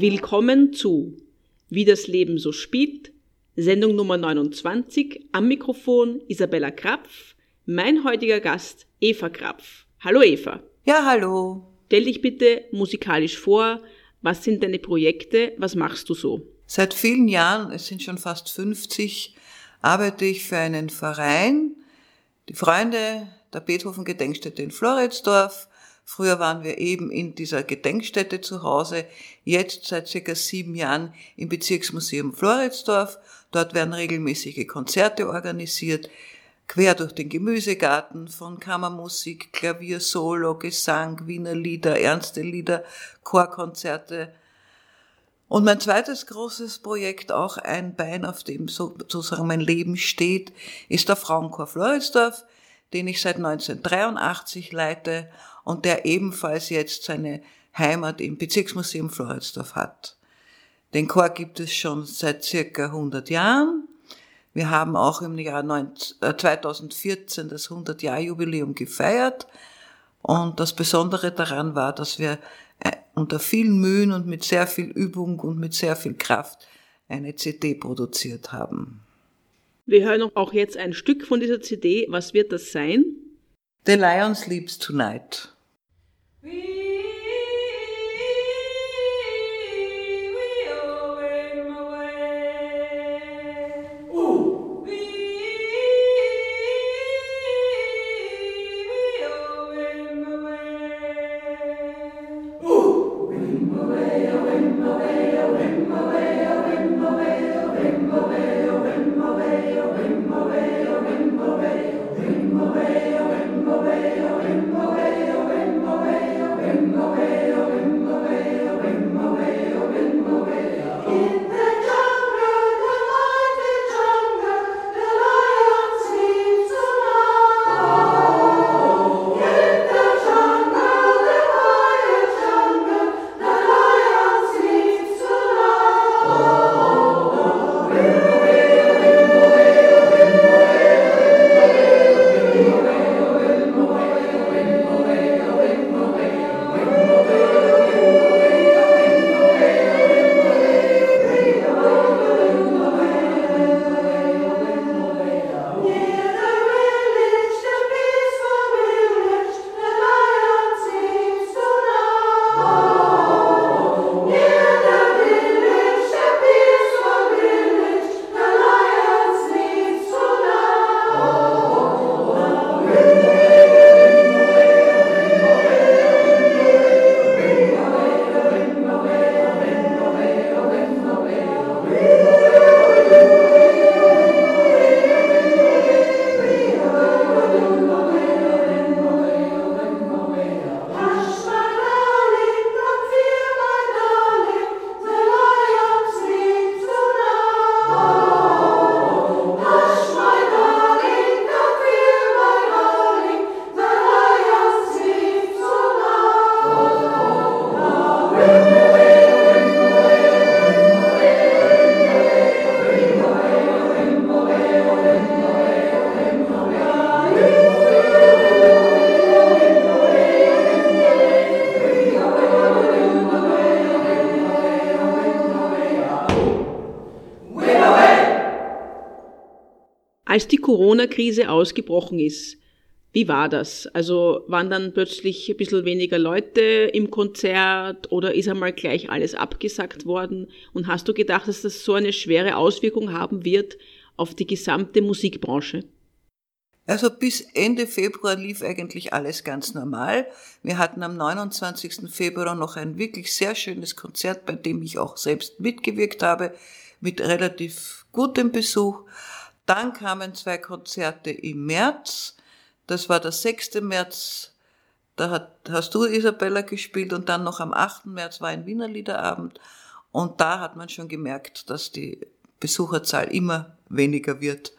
Willkommen zu Wie das Leben so spielt, Sendung Nummer 29, am Mikrofon Isabella Krapf, mein heutiger Gast Eva Krapf. Hallo Eva. Ja, hallo. Stell dich bitte musikalisch vor, was sind deine Projekte, was machst du so? Seit vielen Jahren, es sind schon fast 50, arbeite ich für einen Verein, die Freunde der Beethoven Gedenkstätte in Floridsdorf. Früher waren wir eben in dieser Gedenkstätte zu Hause, jetzt seit circa sieben Jahren im Bezirksmuseum Floridsdorf. Dort werden regelmäßige Konzerte organisiert, quer durch den Gemüsegarten von Kammermusik, Klavier, Solo, Gesang, Wiener Lieder, ernste Lieder, Chorkonzerte. Und mein zweites großes Projekt, auch ein Bein, auf dem sozusagen mein Leben steht, ist der Frauenchor Floridsdorf, den ich seit 1983 leite und der ebenfalls jetzt seine Heimat im Bezirksmuseum Floridsdorf hat. Den Chor gibt es schon seit circa 100 Jahren. Wir haben auch im Jahr 2014 äh, das 100-Jahr-Jubiläum gefeiert. Und das Besondere daran war, dass wir äh, unter vielen Mühen und mit sehr viel Übung und mit sehr viel Kraft eine CD produziert haben. Wir hören auch jetzt ein Stück von dieser CD. Was wird das sein? The Lion Sleeps Tonight. Als die Corona-Krise ausgebrochen ist, wie war das? Also waren dann plötzlich ein bisschen weniger Leute im Konzert oder ist einmal gleich alles abgesagt worden? Und hast du gedacht, dass das so eine schwere Auswirkung haben wird auf die gesamte Musikbranche? Also bis Ende Februar lief eigentlich alles ganz normal. Wir hatten am 29. Februar noch ein wirklich sehr schönes Konzert, bei dem ich auch selbst mitgewirkt habe, mit relativ gutem Besuch. Dann kamen zwei Konzerte im März. Das war der 6. März. Da hat, hast du Isabella gespielt und dann noch am 8. März war ein Wiener Liederabend. Und da hat man schon gemerkt, dass die Besucherzahl immer weniger wird.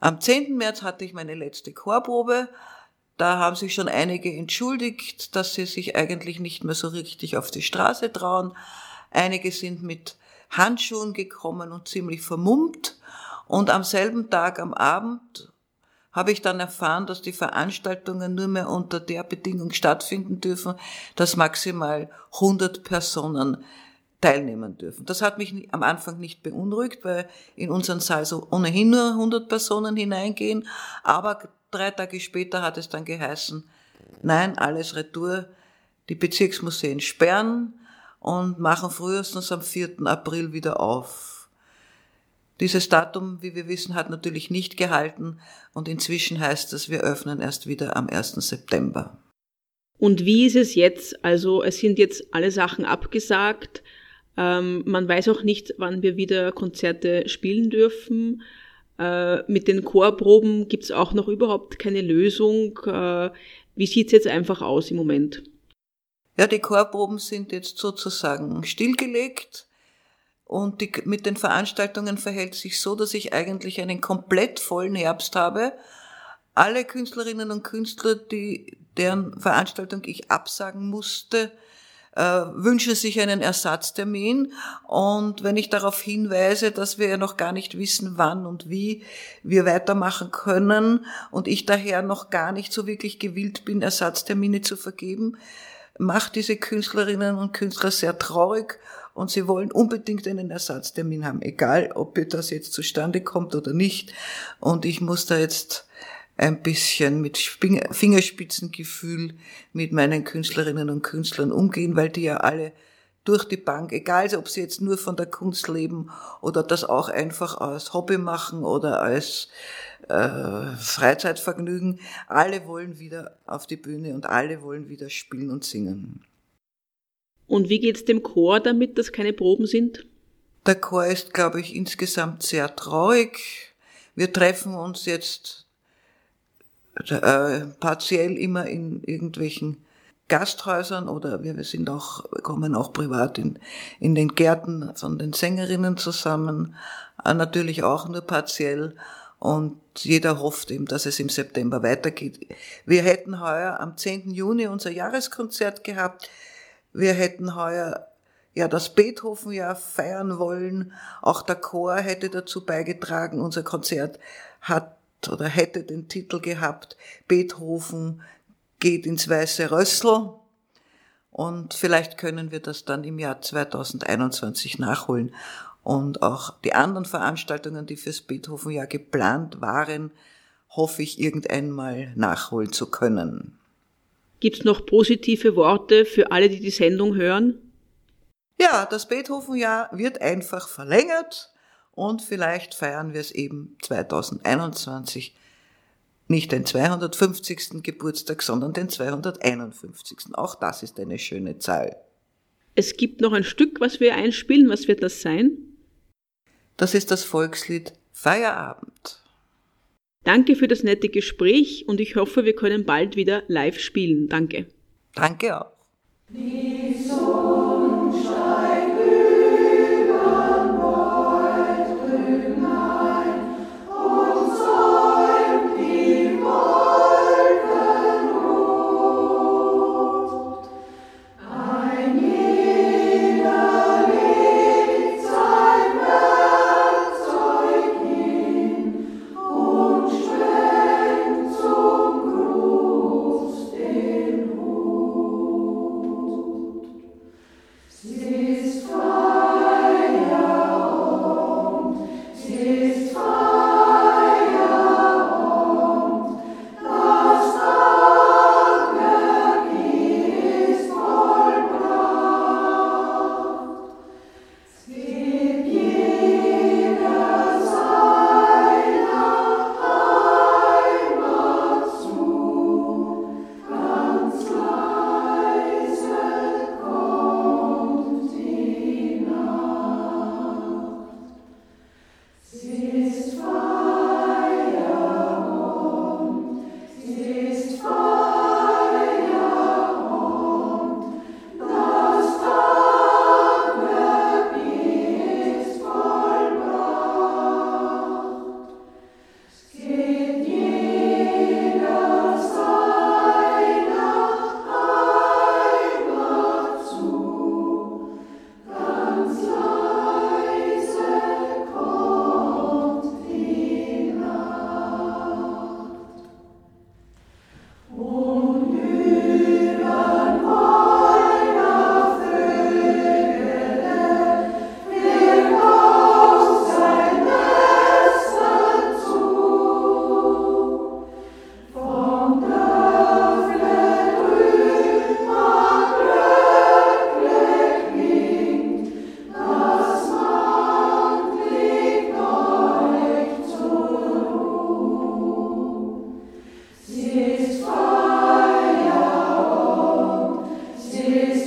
Am 10. März hatte ich meine letzte Chorprobe. Da haben sich schon einige entschuldigt, dass sie sich eigentlich nicht mehr so richtig auf die Straße trauen. Einige sind mit Handschuhen gekommen und ziemlich vermummt. Und am selben Tag am Abend habe ich dann erfahren, dass die Veranstaltungen nur mehr unter der Bedingung stattfinden dürfen, dass maximal 100 Personen teilnehmen dürfen. Das hat mich am Anfang nicht beunruhigt, weil in unseren Saal so ohnehin nur 100 Personen hineingehen. Aber drei Tage später hat es dann geheißen, nein, alles retour. Die Bezirksmuseen sperren und machen frühestens am 4. April wieder auf. Dieses Datum, wie wir wissen, hat natürlich nicht gehalten und inzwischen heißt es, wir öffnen erst wieder am 1. September. Und wie ist es jetzt? Also es sind jetzt alle Sachen abgesagt. Ähm, man weiß auch nicht, wann wir wieder Konzerte spielen dürfen. Äh, mit den Chorproben gibt es auch noch überhaupt keine Lösung. Äh, wie sieht es jetzt einfach aus im Moment? Ja, die Chorproben sind jetzt sozusagen stillgelegt. Und die, mit den Veranstaltungen verhält sich so, dass ich eigentlich einen komplett vollen Herbst habe. Alle Künstlerinnen und Künstler, die, deren Veranstaltung ich absagen musste, äh, wünschen sich einen Ersatztermin. Und wenn ich darauf hinweise, dass wir ja noch gar nicht wissen, wann und wie wir weitermachen können und ich daher noch gar nicht so wirklich gewillt bin, Ersatztermine zu vergeben, macht diese Künstlerinnen und Künstler sehr traurig und sie wollen unbedingt einen Ersatztermin haben, egal ob das jetzt zustande kommt oder nicht. Und ich muss da jetzt ein bisschen mit Fingerspitzengefühl mit meinen Künstlerinnen und Künstlern umgehen, weil die ja alle durch die Bank, egal ob sie jetzt nur von der Kunst leben oder das auch einfach als Hobby machen oder als äh, Freizeitvergnügen, alle wollen wieder auf die Bühne und alle wollen wieder spielen und singen. Und wie geht's dem Chor damit, dass keine Proben sind? Der Chor ist, glaube ich, insgesamt sehr traurig. Wir treffen uns jetzt äh, partiell immer in irgendwelchen Gasthäusern oder wir sind auch, kommen auch privat in, in den Gärten von den Sängerinnen zusammen, äh, natürlich auch nur partiell und jeder hofft eben, dass es im September weitergeht. Wir hätten heuer am 10. Juni unser Jahreskonzert gehabt. Wir hätten heuer ja das Beethoven-Jahr feiern wollen. Auch der Chor hätte dazu beigetragen. Unser Konzert hat oder hätte den Titel gehabt, Beethoven geht ins weiße Rössel. Und vielleicht können wir das dann im Jahr 2021 nachholen. Und auch die anderen Veranstaltungen, die fürs Beethoven-Jahr geplant waren, hoffe ich irgendeinmal nachholen zu können. Gibt es noch positive Worte für alle, die die Sendung hören? Ja, das Beethoven-Jahr wird einfach verlängert und vielleicht feiern wir es eben 2021 nicht den 250. Geburtstag, sondern den 251. Auch das ist eine schöne Zahl. Es gibt noch ein Stück, was wir einspielen. Was wird das sein? Das ist das Volkslied Feierabend. Danke für das nette Gespräch und ich hoffe, wir können bald wieder live spielen. Danke. Danke auch. His Father. His